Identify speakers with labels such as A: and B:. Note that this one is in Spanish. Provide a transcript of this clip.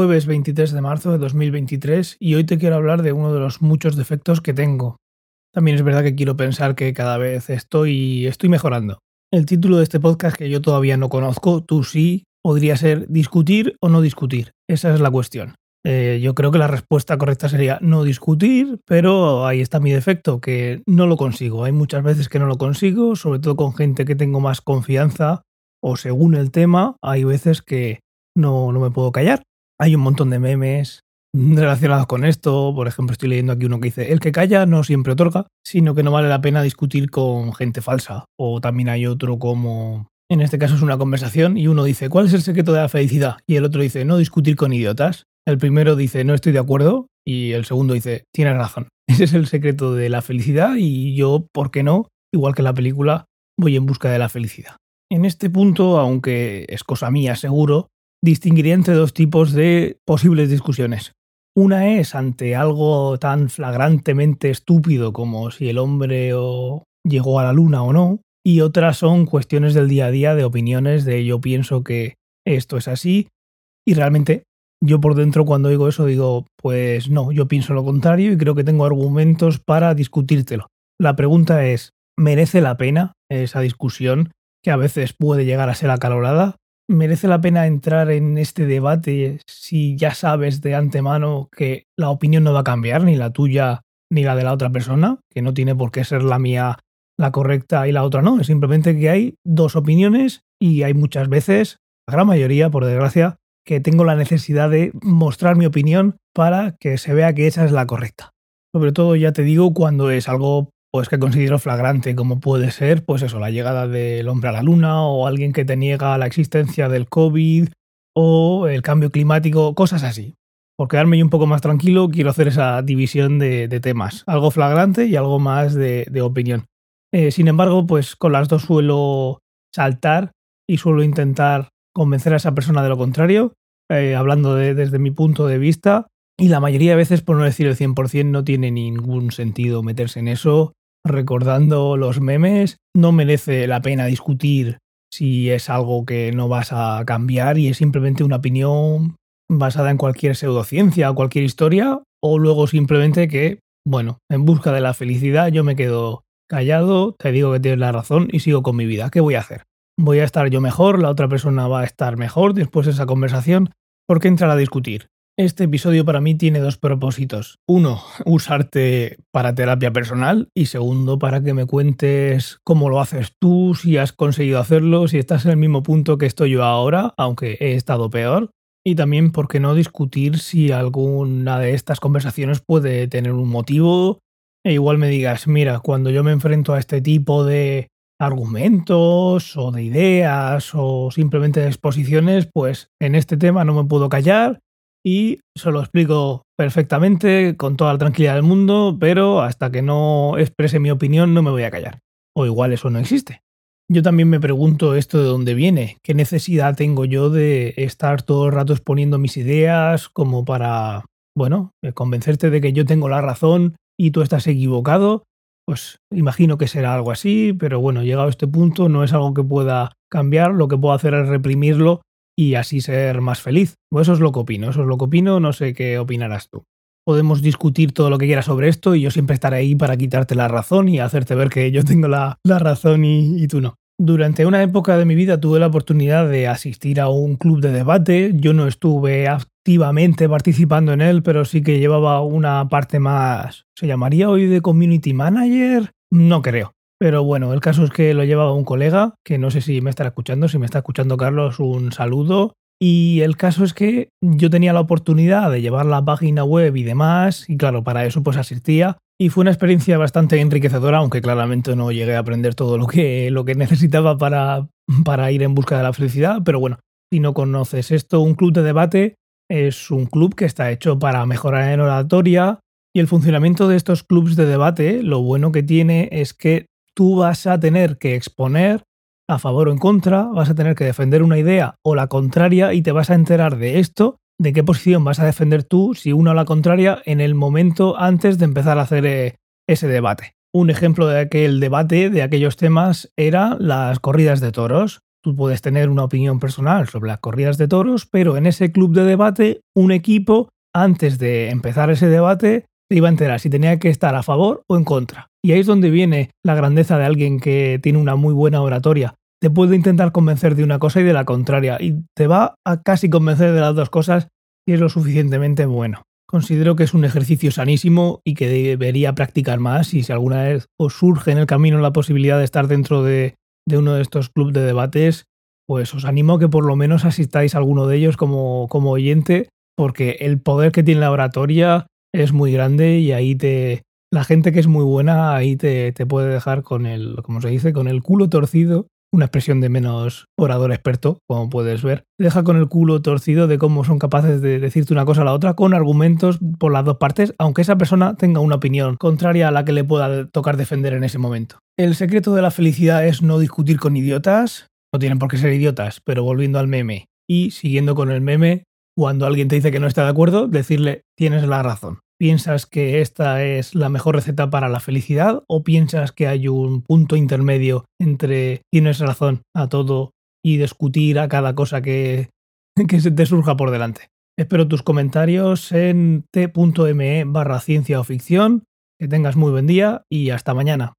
A: jueves 23 de marzo de 2023 y hoy te quiero hablar de uno de los muchos defectos que tengo. También es verdad que quiero pensar que cada vez estoy, estoy mejorando. El título de este podcast que yo todavía no conozco, tú sí, podría ser discutir o no discutir. Esa es la cuestión. Eh, yo creo que la respuesta correcta sería no discutir, pero ahí está mi defecto, que no lo consigo. Hay muchas veces que no lo consigo, sobre todo con gente que tengo más confianza o según el tema, hay veces que no, no me puedo callar. Hay un montón de memes relacionados con esto. Por ejemplo, estoy leyendo aquí uno que dice, el que calla no siempre otorga, sino que no vale la pena discutir con gente falsa. O también hay otro como, en este caso es una conversación y uno dice, ¿cuál es el secreto de la felicidad? Y el otro dice, no discutir con idiotas. El primero dice, no estoy de acuerdo. Y el segundo dice, tienes razón. Ese es el secreto de la felicidad y yo, ¿por qué no? Igual que la película, voy en busca de la felicidad. En este punto, aunque es cosa mía seguro, distinguiría entre dos tipos de posibles discusiones. Una es ante algo tan flagrantemente estúpido como si el hombre llegó a la luna o no, y otras son cuestiones del día a día de opiniones de yo pienso que esto es así y realmente yo por dentro cuando digo eso digo pues no, yo pienso lo contrario y creo que tengo argumentos para discutírtelo. La pregunta es, ¿merece la pena esa discusión que a veces puede llegar a ser acalorada? ¿Merece la pena entrar en este debate si ya sabes de antemano que la opinión no va a cambiar, ni la tuya ni la de la otra persona? Que no tiene por qué ser la mía la correcta y la otra no. Es simplemente que hay dos opiniones y hay muchas veces, la gran mayoría, por desgracia, que tengo la necesidad de mostrar mi opinión para que se vea que esa es la correcta. Sobre todo, ya te digo, cuando es algo pues que considero flagrante, como puede ser, pues eso, la llegada del hombre a la luna, o alguien que te niega la existencia del COVID, o el cambio climático, cosas así. Por quedarme yo un poco más tranquilo, quiero hacer esa división de, temas, algo flagrante y algo más de, opinión. Eh, sin embargo, pues con las dos suelo saltar y suelo intentar convencer a esa persona de lo contrario, eh, hablando desde mi punto de vista, y la mayoría de veces, por no decir el 100%, no tiene ningún sentido meterse en eso recordando los memes, no merece la pena discutir si es algo que no vas a cambiar y es simplemente una opinión basada en cualquier pseudociencia o cualquier historia, o luego simplemente que, bueno, en busca de la felicidad yo me quedo callado, te digo que tienes la razón y sigo con mi vida. ¿Qué voy a hacer? Voy a estar yo mejor, la otra persona va a estar mejor después de esa conversación. ¿Por qué entrar a discutir? Este episodio para mí tiene dos propósitos. Uno, usarte para terapia personal y segundo, para que me cuentes cómo lo haces tú, si has conseguido hacerlo, si estás en el mismo punto que estoy yo ahora, aunque he estado peor. Y también, ¿por qué no discutir si alguna de estas conversaciones puede tener un motivo? E igual me digas, mira, cuando yo me enfrento a este tipo de argumentos o de ideas o simplemente de exposiciones, pues en este tema no me puedo callar y se lo explico perfectamente, con toda la tranquilidad del mundo, pero hasta que no exprese mi opinión no me voy a callar. O igual eso no existe. Yo también me pregunto esto de dónde viene, qué necesidad tengo yo de estar todo el rato exponiendo mis ideas como para, bueno, eh, convencerte de que yo tengo la razón y tú estás equivocado. Pues imagino que será algo así, pero bueno, llegado a este punto no es algo que pueda cambiar, lo que puedo hacer es reprimirlo y así ser más feliz. Pues eso es lo que opino, eso es lo que opino, no sé qué opinarás tú. Podemos discutir todo lo que quieras sobre esto y yo siempre estaré ahí para quitarte la razón y hacerte ver que yo tengo la, razón y, y tú no. Durante una época de mi vida tuve la oportunidad de asistir a un club de debate. Yo no estuve activamente participando en él, pero sí que llevaba una parte más. ¿Se llamaría hoy de community manager? No creo. Pero bueno, el caso es que lo llevaba un colega, que no sé si me estará escuchando, si me está escuchando Carlos, un saludo. Y el caso es que yo tenía la oportunidad de llevar la página web y demás, y claro, para eso pues asistía. Y fue una experiencia bastante enriquecedora, aunque claramente no llegué a aprender todo lo que, lo que necesitaba para, para ir en busca de la felicidad. Pero bueno, si no conoces esto, un club de debate es un club que está hecho para mejorar en oratoria. Y el funcionamiento de estos clubs de debate, lo bueno que tiene es que tú vas a tener que exponer a favor o en contra, vas a tener que defender una idea o la contraria y te vas a enterar de esto, de qué posición vas a defender tú, si una o la contraria, en el momento antes de empezar a hacer eh, ese debate. Un ejemplo de aquel debate, de aquellos temas, era las corridas de toros. Tú puedes tener una opinión personal sobre las corridas de toros, pero en ese club de debate, un equipo, antes de empezar ese debate, iba a enterar si tenía que estar a favor o en contra. Y ahí es donde viene la grandeza de alguien que tiene una muy buena oratoria. Te puede intentar convencer de una cosa y de la contraria, y te va a casi convencer de las dos cosas si es lo suficientemente bueno. Considero que es un ejercicio sanísimo y que debería practicar más y si alguna vez os surge en el camino la posibilidad de estar dentro de de uno de estos clubes de debates, pues os animo a que por lo menos asistáis a alguno de ellos como, como oyente, porque el poder que tiene la oratoria es muy grande y ahí te. La gente que es muy buena ahí te, te puede dejar con el, como se dice, con el culo torcido una expresión de menos orador experto, como puedes ver, deja con el culo torcido de cómo son capaces de decirte una cosa a la otra con argumentos por las dos partes, aunque esa persona tenga una opinión contraria a la que le pueda tocar defender en ese momento. El secreto de la felicidad es no discutir con idiotas, no tienen por qué ser idiotas, pero volviendo al meme y siguiendo con el meme, cuando alguien te dice que no está de acuerdo, decirle tienes la razón. ¿Piensas que esta es la mejor receta para la felicidad o piensas que hay un punto intermedio entre tienes razón a todo y discutir a cada cosa que, que se te surja por delante? Espero tus comentarios en t.me barra ciencia o ficción. Que tengas muy buen día y hasta mañana.